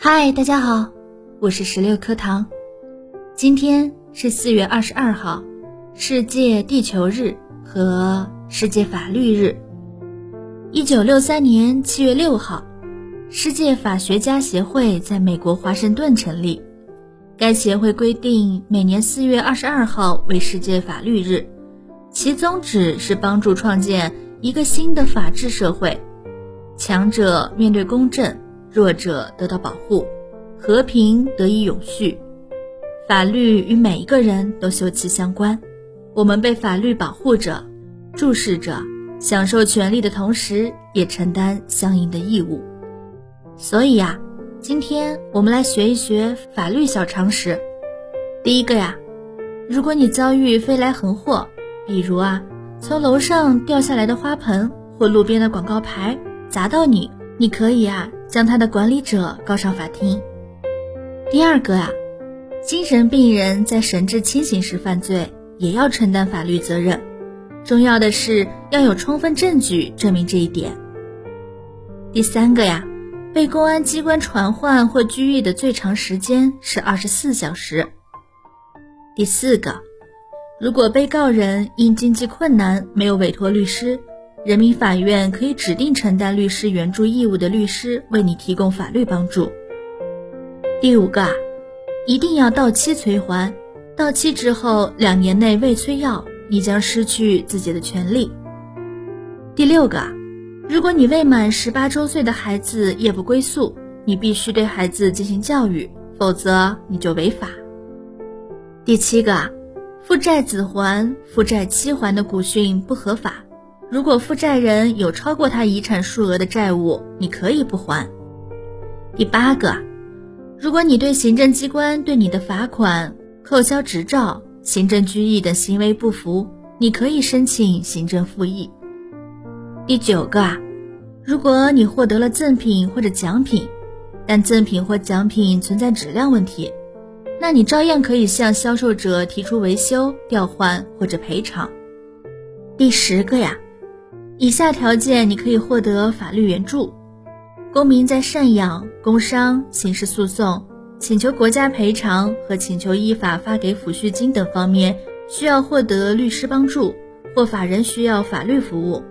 嗨，大家好，我是十六课堂。今天是四月二十二号，世界地球日和世界法律日。一九六三年七月六号，世界法学家协会在美国华盛顿成立。该协会规定每年四月二十二号为世界法律日，其宗旨是帮助创建一个新的法治社会，强者面对公正。弱者得到保护，和平得以永续。法律与每一个人都休戚相关，我们被法律保护着、注视着，享受权利的同时，也承担相应的义务。所以呀，今天我们来学一学法律小常识。第一个呀，如果你遭遇飞来横祸，比如啊，从楼上掉下来的花盆或路边的广告牌砸到你，你可以啊。将他的管理者告上法庭。第二个啊，精神病人在神志清醒时犯罪，也要承担法律责任。重要的是要有充分证据证明这一点。第三个呀，被公安机关传唤或拘役的最长时间是二十四小时。第四个，如果被告人因经济困难没有委托律师。人民法院可以指定承担律师援助义务的律师为你提供法律帮助。第五个，一定要到期催还，到期之后两年内未催要，你将失去自己的权利。第六个，如果你未满十八周岁的孩子夜不归宿，你必须对孩子进行教育，否则你就违法。第七个，负债子还、负债期还的古训不合法。如果负债人有超过他遗产数额的债务，你可以不还。第八个，如果你对行政机关对你的罚款、扣销执照、行政拘役等行为不服，你可以申请行政复议。第九个，如果你获得了赠品或者奖品，但赠品或奖品存在质量问题，那你照样可以向销售者提出维修、调换或者赔偿。第十个呀。以下条件你可以获得法律援助：公民在赡养、工伤、刑事诉讼、请求国家赔偿和请求依法发给抚恤金等方面需要获得律师帮助，或法人需要法律服务，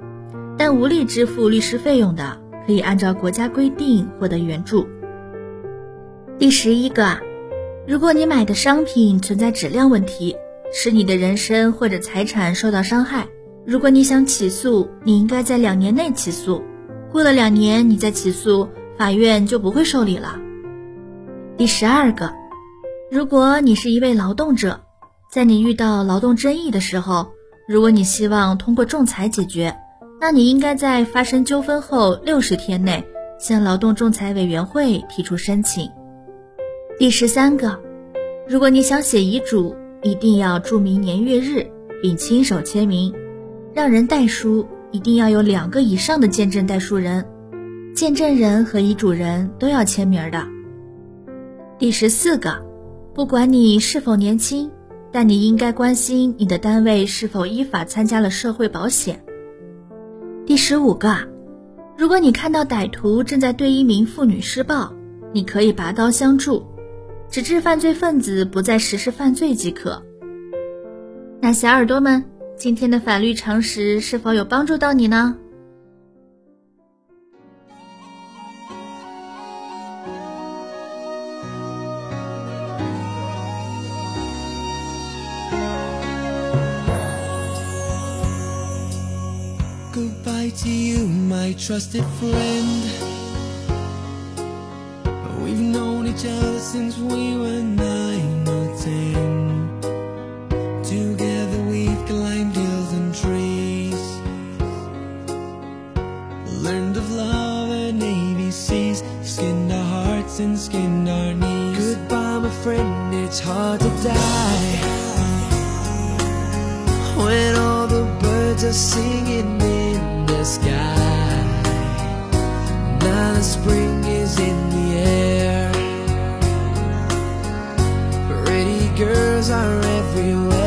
但无力支付律师费用的，可以按照国家规定获得援助。第十一个，如果你买的商品存在质量问题，使你的人身或者财产受到伤害。如果你想起诉，你应该在两年内起诉。过了两年，你再起诉，法院就不会受理了。第十二个，如果你是一位劳动者，在你遇到劳动争议的时候，如果你希望通过仲裁解决，那你应该在发生纠纷后六十天内向劳动仲裁委员会提出申请。第十三个，如果你想写遗嘱，一定要注明年月日，并亲手签名。让人代书一定要有两个以上的见证代书人，见证人和遗嘱人都要签名的。第十四个，不管你是否年轻，但你应该关心你的单位是否依法参加了社会保险。第十五个，如果你看到歹徒正在对一名妇女施暴，你可以拔刀相助，直至犯罪分子不再实施犯罪即可。那小耳朵们。今天的法律常识是否有帮助到你呢？Goodbye to you, my trusted friend. We've known each other since we were and ABCs, skinned our hearts, and skinned our knees. Goodbye my friend, it's hard to die. When all the birds are singing in the sky Now the spring is in the air. Pretty girls are everywhere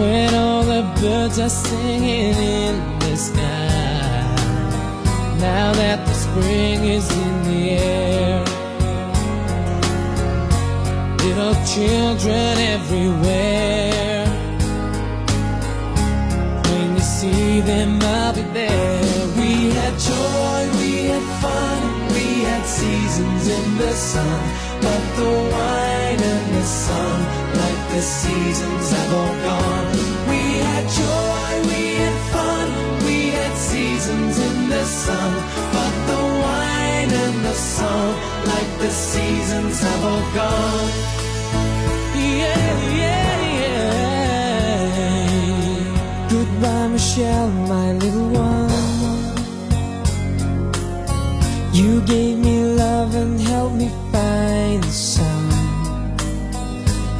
when all the birds are singing in the sky. Now that the spring is in the air, little children everywhere. When you see them, I'll be there. We had joy, we had fun, we had seasons in the sun. But the wine and the sun, the seasons have all gone. We had joy, we had fun, we had seasons in the sun. But the wine and the sun, like the seasons have all gone. Yeah, yeah, yeah. Goodbye, Michelle, my little one. You gave me love and helped me find the sun.